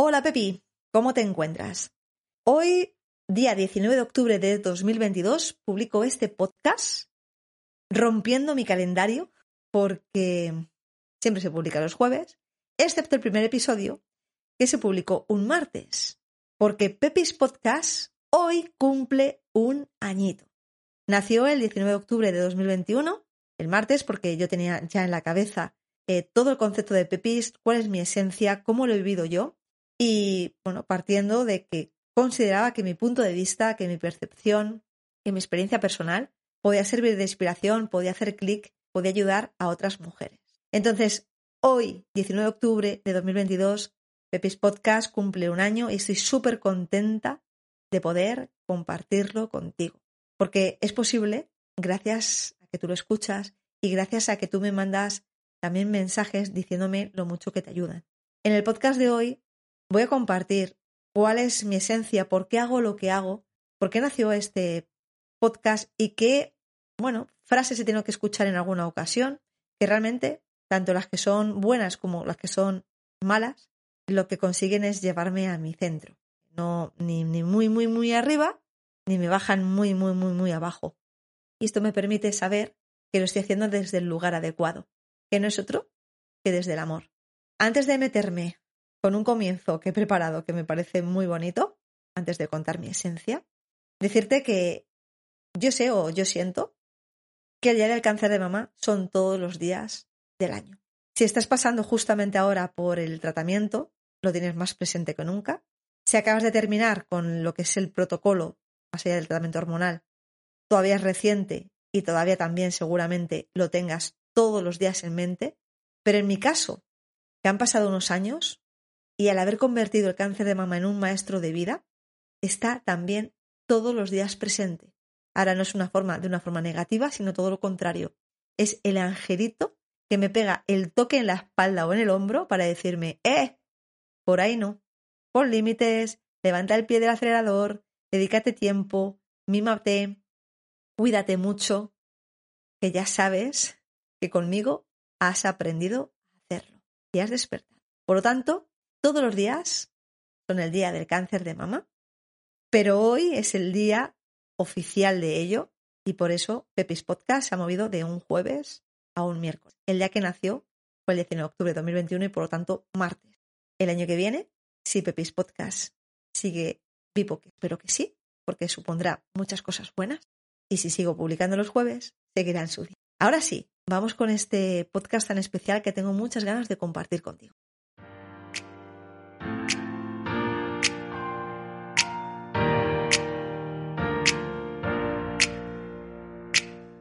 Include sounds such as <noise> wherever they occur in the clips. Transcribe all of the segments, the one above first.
Hola Pepi, ¿cómo te encuentras? Hoy, día 19 de octubre de 2022, publico este podcast rompiendo mi calendario porque siempre se publica los jueves, excepto el primer episodio que se publicó un martes, porque Pepis Podcast hoy cumple un añito. Nació el 19 de octubre de 2021, el martes, porque yo tenía ya en la cabeza eh, todo el concepto de Pepis, cuál es mi esencia, cómo lo he vivido yo, y bueno, partiendo de que consideraba que mi punto de vista, que mi percepción, que mi experiencia personal podía servir de inspiración, podía hacer clic, podía ayudar a otras mujeres. Entonces, hoy, 19 de octubre de 2022, Pepis Podcast cumple un año y estoy súper contenta de poder compartirlo contigo. Porque es posible gracias a que tú lo escuchas y gracias a que tú me mandas también mensajes diciéndome lo mucho que te ayudan. En el podcast de hoy voy a compartir cuál es mi esencia, por qué hago lo que hago, por qué nació este podcast y qué, bueno, frases he tenido que escuchar en alguna ocasión, que realmente, tanto las que son buenas como las que son malas, lo que consiguen es llevarme a mi centro. No, ni, ni muy, muy, muy arriba, ni me bajan muy, muy, muy, muy abajo. Y esto me permite saber que lo estoy haciendo desde el lugar adecuado, que no es otro que desde el amor. Antes de meterme con un comienzo que he preparado que me parece muy bonito, antes de contar mi esencia, decirte que yo sé o yo siento que el día del cáncer de mama son todos los días del año. Si estás pasando justamente ahora por el tratamiento, lo tienes más presente que nunca. Si acabas de terminar con lo que es el protocolo, más allá del tratamiento hormonal, todavía es reciente y todavía también seguramente lo tengas todos los días en mente. Pero en mi caso, que han pasado unos años y al haber convertido el cáncer de mama en un maestro de vida, está también todos los días presente. Ahora no es una forma de una forma negativa, sino todo lo contrario. Es el angelito que me pega el toque en la espalda o en el hombro para decirme, ¡eh! Por ahí no. Pon límites, levanta el pie del acelerador, dedícate tiempo, mímate, cuídate mucho, que ya sabes que conmigo has aprendido a hacerlo y has despertado. Por lo tanto, todos los días son el día del cáncer de mama, pero hoy es el día oficial de ello y por eso Pepis Podcast se ha movido de un jueves a un miércoles. El día que nació fue el 19 de octubre de 2021 y por lo tanto martes. El año que viene, si Pepis Podcast sigue vivo, que espero que sí, porque supondrá muchas cosas buenas, y si sigo publicando los jueves, seguirá en su día. Ahora sí, vamos con este podcast tan especial que tengo muchas ganas de compartir contigo.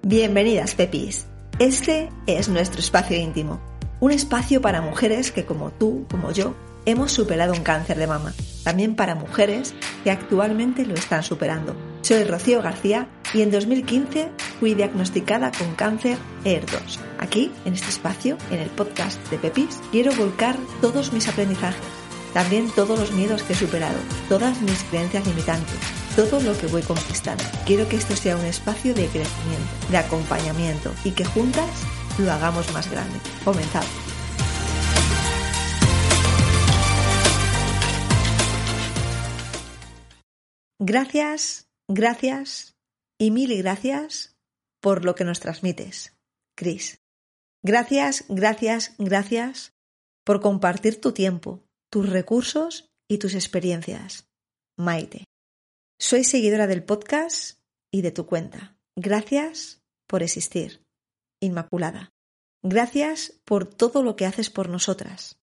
Bienvenidas, Pepis. Este es nuestro espacio íntimo, un espacio para mujeres que como tú, como yo, hemos superado un cáncer de mama. También para mujeres que actualmente lo están superando. Soy Rocío García y en 2015 fui diagnosticada con cáncer ER2. Aquí, en este espacio, en el podcast de Pepis, quiero volcar todos mis aprendizajes, también todos los miedos que he superado, todas mis creencias limitantes, todo lo que voy conquistando. Quiero que esto sea un espacio de crecimiento, de acompañamiento y que juntas lo hagamos más grande. Comenzamos. Gracias, gracias y mil gracias por lo que nos transmites, Cris. Gracias, gracias, gracias por compartir tu tiempo, tus recursos y tus experiencias. Maite. Soy seguidora del podcast y de tu cuenta. Gracias por existir. Inmaculada. Gracias por todo lo que haces por nosotras.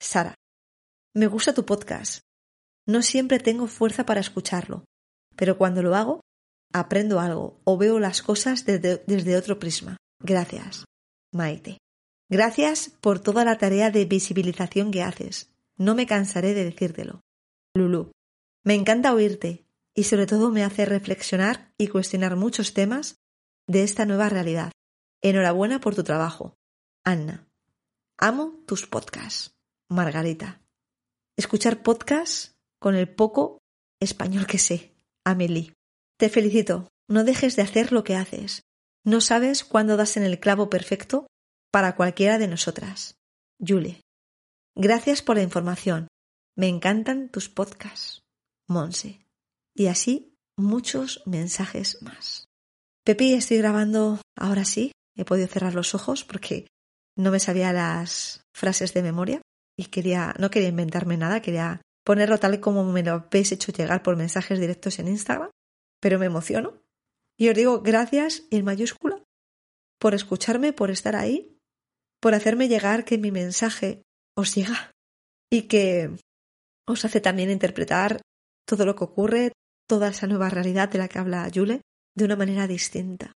Sara. Me gusta tu podcast. No siempre tengo fuerza para escucharlo, pero cuando lo hago, aprendo algo o veo las cosas desde, desde otro prisma. Gracias, Maite. Gracias por toda la tarea de visibilización que haces. No me cansaré de decírtelo. Lulu. Me encanta oírte y sobre todo me hace reflexionar y cuestionar muchos temas de esta nueva realidad. Enhorabuena por tu trabajo. Anna. Amo tus podcasts. Margarita. Escuchar podcasts con el poco español que sé. Amelie. Te felicito. No dejes de hacer lo que haces. No sabes cuándo das en el clavo perfecto para cualquiera de nosotras. Julie. Gracias por la información. Me encantan tus podcasts, Monse. Y así muchos mensajes más. Pepi, estoy grabando ahora sí. He podido cerrar los ojos porque no me sabía las frases de memoria y quería, no quería inventarme nada, quería ponerlo tal como me lo habéis hecho llegar por mensajes directos en Instagram, pero me emociono. Y os digo gracias en mayúscula por escucharme, por estar ahí, por hacerme llegar que mi mensaje os llega y que os hace también interpretar todo lo que ocurre, toda esa nueva realidad de la que habla Yule, de una manera distinta,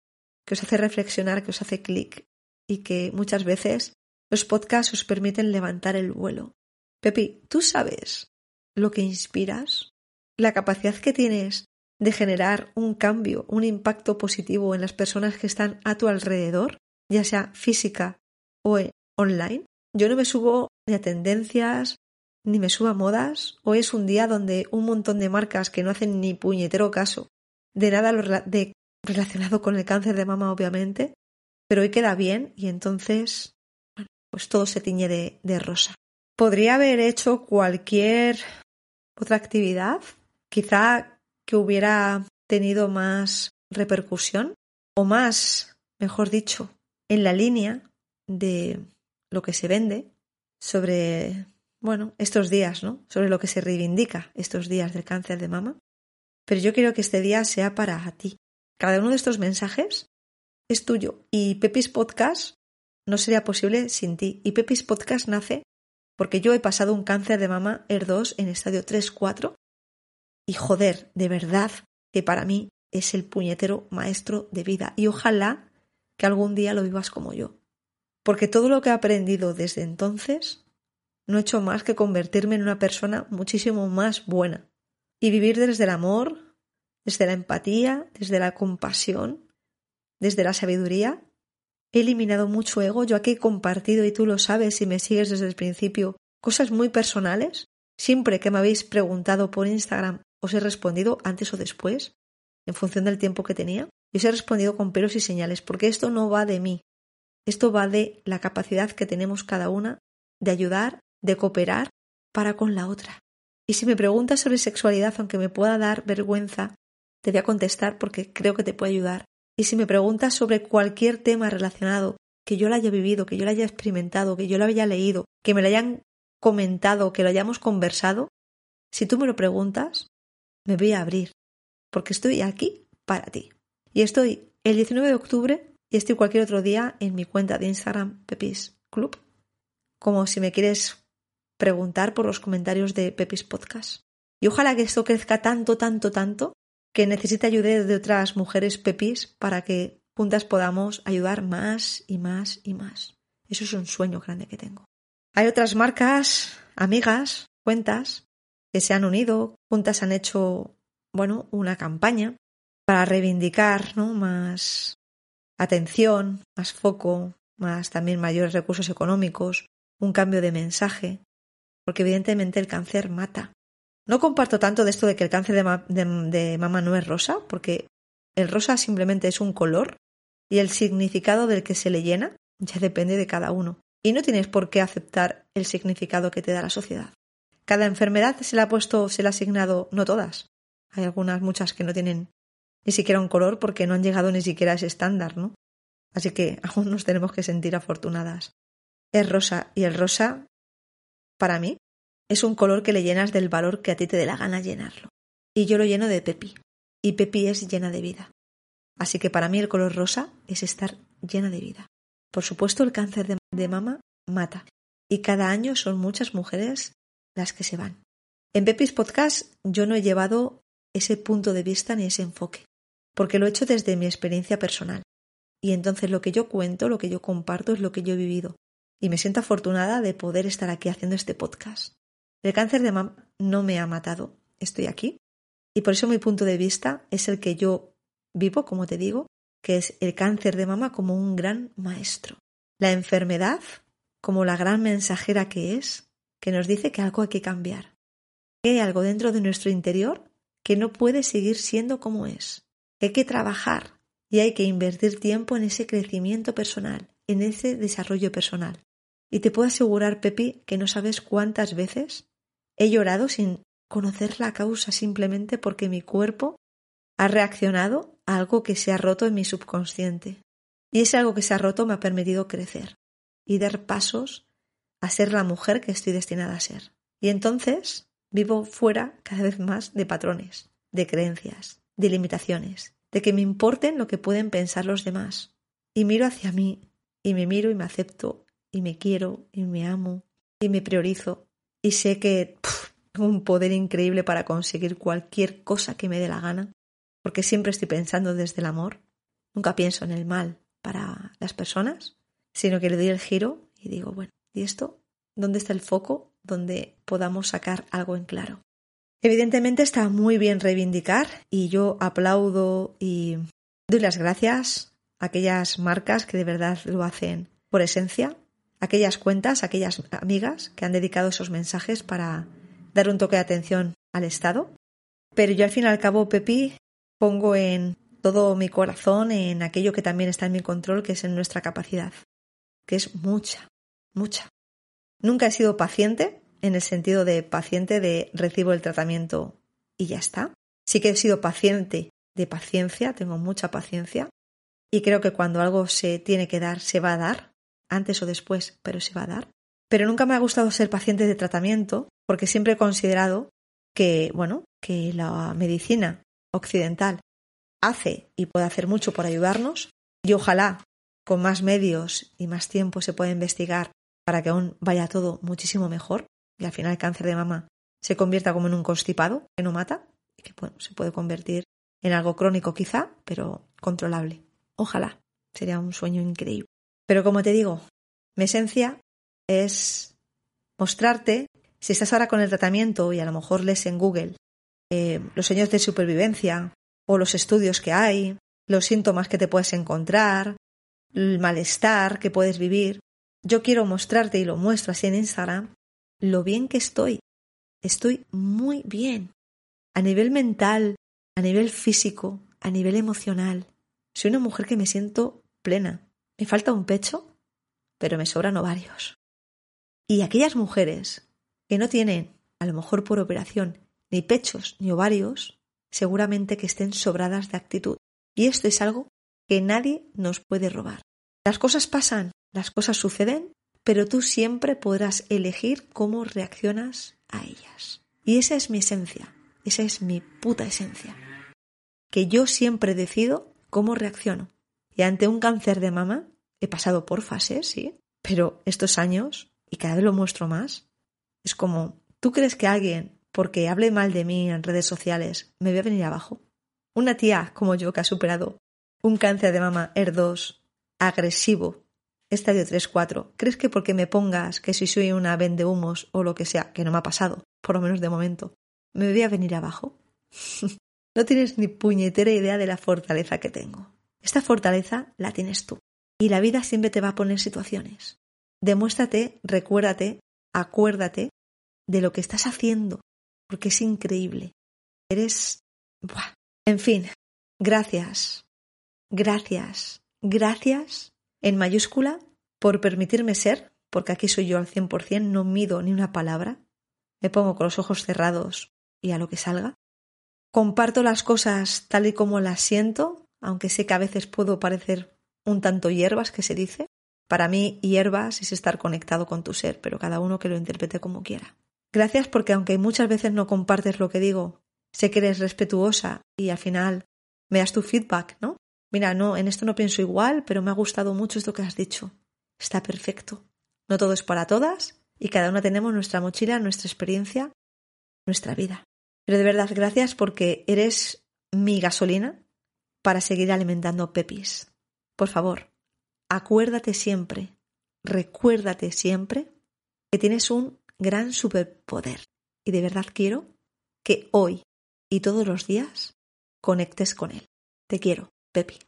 que os hace reflexionar, que os hace clic y que muchas veces los podcasts os permiten levantar el vuelo. Pepi, ¿tú sabes lo que inspiras? La capacidad que tienes de generar un cambio, un impacto positivo en las personas que están a tu alrededor, ya sea física o online. Yo no me subo ni a tendencias, ni me subo a modas. Hoy es un día donde un montón de marcas que no hacen ni puñetero caso de nada de, relacionado con el cáncer de mama, obviamente, pero hoy queda bien y entonces, bueno, pues todo se tiñe de, de rosa. Podría haber hecho cualquier otra actividad, quizá que hubiera tenido más repercusión o más, mejor dicho, en la línea de lo que se vende sobre, bueno, estos días, ¿no? Sobre lo que se reivindica estos días del cáncer de mama. Pero yo quiero que este día sea para ti. Cada uno de estos mensajes es tuyo y Pepis Podcast no sería posible sin ti. Y Pepis Podcast nace porque yo he pasado un cáncer de mama ER2 en estadio 3-4 y joder, de verdad que para mí es el puñetero maestro de vida y ojalá que algún día lo vivas como yo. Porque todo lo que he aprendido desde entonces no he hecho más que convertirme en una persona muchísimo más buena y vivir desde el amor, desde la empatía, desde la compasión, desde la sabiduría. He eliminado mucho ego, yo aquí he compartido, y tú lo sabes si me sigues desde el principio, cosas muy personales. Siempre que me habéis preguntado por Instagram, os he respondido antes o después, en función del tiempo que tenía. Y os he respondido con pelos y señales, porque esto no va de mí. Esto va de la capacidad que tenemos cada una de ayudar, de cooperar para con la otra. Y si me preguntas sobre sexualidad, aunque me pueda dar vergüenza, te voy a contestar porque creo que te puede ayudar. Y si me preguntas sobre cualquier tema relacionado, que yo lo haya vivido, que yo lo haya experimentado, que yo lo haya leído, que me lo hayan comentado, que lo hayamos conversado, si tú me lo preguntas, me voy a abrir, porque estoy aquí para ti. Y estoy el 19 de octubre y estoy cualquier otro día en mi cuenta de Instagram Pepis Club, como si me quieres preguntar por los comentarios de Pepis Podcast. Y ojalá que esto crezca tanto, tanto, tanto, que necesite ayuda de otras mujeres Pepis para que juntas podamos ayudar más y más y más. Eso es un sueño grande que tengo. Hay otras marcas, amigas, cuentas, que se han unido, juntas han hecho, bueno, una campaña para reivindicar, ¿no? Más atención, más foco, más también mayores recursos económicos, un cambio de mensaje, porque evidentemente el cáncer mata. No comparto tanto de esto de que el cáncer de, mama no es rosa, porque el rosa simplemente es un color y el significado del que se le llena ya depende de cada uno. Y no tienes por qué aceptar el significado que te da la sociedad. Cada enfermedad se le ha puesto, se le ha asignado, no todas. Hay algunas, muchas que no tienen ni siquiera un color porque no han llegado ni siquiera a ese estándar, ¿no? Así que <laughs> aún nos tenemos que sentir afortunadas. Es rosa y el rosa para mí, es un color que le llenas del valor que a ti te dé la gana llenarlo. Y yo lo lleno de Pepi. Y Pepi es llena de vida. Así que para mí el color rosa es estar llena de vida. Por supuesto, el cáncer de, de mama mata. Y cada año son muchas mujeres las que se van. En Pepis Podcast yo no he llevado ese punto de vista ni ese enfoque, porque lo he hecho desde mi experiencia personal. Y entonces lo que yo cuento, lo que yo comparto es lo que yo he vivido, y me siento afortunada de poder estar aquí haciendo este podcast. El cáncer de mama no me ha matado, estoy aquí y por eso mi punto de vista es el que yo vivo, como te digo, que es el cáncer de mama como un gran maestro. La enfermedad como la gran mensajera que es, que nos dice que algo hay que cambiar, que hay algo dentro de nuestro interior que no puede seguir siendo como es, hay que trabajar y hay que invertir tiempo en ese crecimiento personal, en ese desarrollo personal. Y te puedo asegurar, Pepi, que no sabes cuántas veces He llorado sin conocer la causa simplemente porque mi cuerpo ha reaccionado a algo que se ha roto en mi subconsciente. Y ese algo que se ha roto me ha permitido crecer y dar pasos a ser la mujer que estoy destinada a ser. Y entonces vivo fuera cada vez más de patrones, de creencias, de limitaciones, de que me importen lo que pueden pensar los demás. Y miro hacia mí, y me miro y me acepto, y me quiero, y me amo, y me priorizo, y sé que tengo un poder increíble para conseguir cualquier cosa que me dé la gana, porque siempre estoy pensando desde el amor, nunca pienso en el mal para las personas, sino que le doy el giro y digo, bueno, ¿y esto? ¿Dónde está el foco donde podamos sacar algo en claro? Evidentemente está muy bien reivindicar y yo aplaudo y doy las gracias a aquellas marcas que de verdad lo hacen por esencia, aquellas cuentas, aquellas amigas que han dedicado esos mensajes para dar un toque de atención al Estado. Pero yo al fin y al cabo, Pepi, pongo en todo mi corazón en aquello que también está en mi control, que es en nuestra capacidad, que es mucha, mucha. Nunca he sido paciente, en el sentido de paciente de recibo el tratamiento y ya está. Sí que he sido paciente de paciencia, tengo mucha paciencia y creo que cuando algo se tiene que dar, se va a dar, antes o después, pero se va a dar. Pero nunca me ha gustado ser paciente de tratamiento porque siempre he considerado que, bueno, que la medicina occidental hace y puede hacer mucho por ayudarnos y ojalá con más medios y más tiempo se pueda investigar para que aún vaya todo muchísimo mejor y al final el cáncer de mama se convierta como en un constipado que no mata y que bueno, se puede convertir en algo crónico quizá, pero controlable. Ojalá, sería un sueño increíble. Pero como te digo, mi esencia es mostrarte, si estás ahora con el tratamiento y a lo mejor lees en Google eh, los sueños de supervivencia o los estudios que hay, los síntomas que te puedes encontrar, el malestar que puedes vivir, yo quiero mostrarte y lo muestro así en Instagram lo bien que estoy. Estoy muy bien. A nivel mental, a nivel físico, a nivel emocional. Soy una mujer que me siento plena. Me falta un pecho, pero me sobran ovarios. Y aquellas mujeres que no tienen, a lo mejor por operación, ni pechos ni ovarios, seguramente que estén sobradas de actitud. Y esto es algo que nadie nos puede robar. Las cosas pasan, las cosas suceden pero tú siempre podrás elegir cómo reaccionas a ellas. Y esa es mi esencia, esa es mi puta esencia. Que yo siempre decido cómo reacciono. Y ante un cáncer de mama, he pasado por fases, sí, pero estos años, y cada vez lo muestro más, es como, ¿tú crees que alguien, porque hable mal de mí en redes sociales, me va a venir abajo? Una tía como yo que ha superado un cáncer de mama ER2 agresivo estadio 3-4, ¿crees que porque me pongas que si soy una vende humos o lo que sea, que no me ha pasado, por lo menos de momento, me voy a venir abajo? <laughs> no tienes ni puñetera idea de la fortaleza que tengo. Esta fortaleza la tienes tú. Y la vida siempre te va a poner situaciones. Demuéstrate, recuérdate, acuérdate de lo que estás haciendo, porque es increíble. Eres... Buah. En fin, gracias, gracias, gracias en mayúscula por permitirme ser, porque aquí soy yo al 100%, no mido ni una palabra, me pongo con los ojos cerrados y a lo que salga. Comparto las cosas tal y como las siento, aunque sé que a veces puedo parecer un tanto hierbas que se dice. Para mí, hierbas es estar conectado con tu ser, pero cada uno que lo interprete como quiera. Gracias porque aunque muchas veces no compartes lo que digo, sé que eres respetuosa y al final me das tu feedback, ¿no? Mira, no, en esto no pienso igual, pero me ha gustado mucho esto que has dicho. Está perfecto. No todo es para todas y cada una tenemos nuestra mochila, nuestra experiencia, nuestra vida. Pero de verdad, gracias porque eres mi gasolina para seguir alimentando Pepis. Por favor, acuérdate siempre, recuérdate siempre que tienes un gran superpoder. Y de verdad quiero que hoy y todos los días conectes con él. Te quiero. Pepi.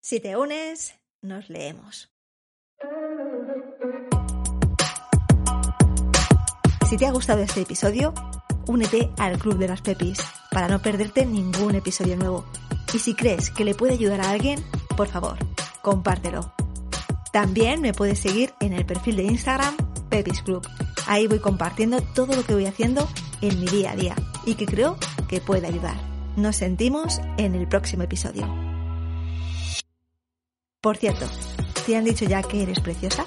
Si te unes, nos leemos. Si te ha gustado este episodio, únete al Club de las Pepis para no perderte ningún episodio nuevo. Y si crees que le puede ayudar a alguien, por favor, compártelo. También me puedes seguir en el perfil de Instagram Pepis Club. Ahí voy compartiendo todo lo que voy haciendo en mi día a día y que creo que puede ayudar. Nos sentimos en el próximo episodio. Por cierto, ¿te han dicho ya que eres preciosa?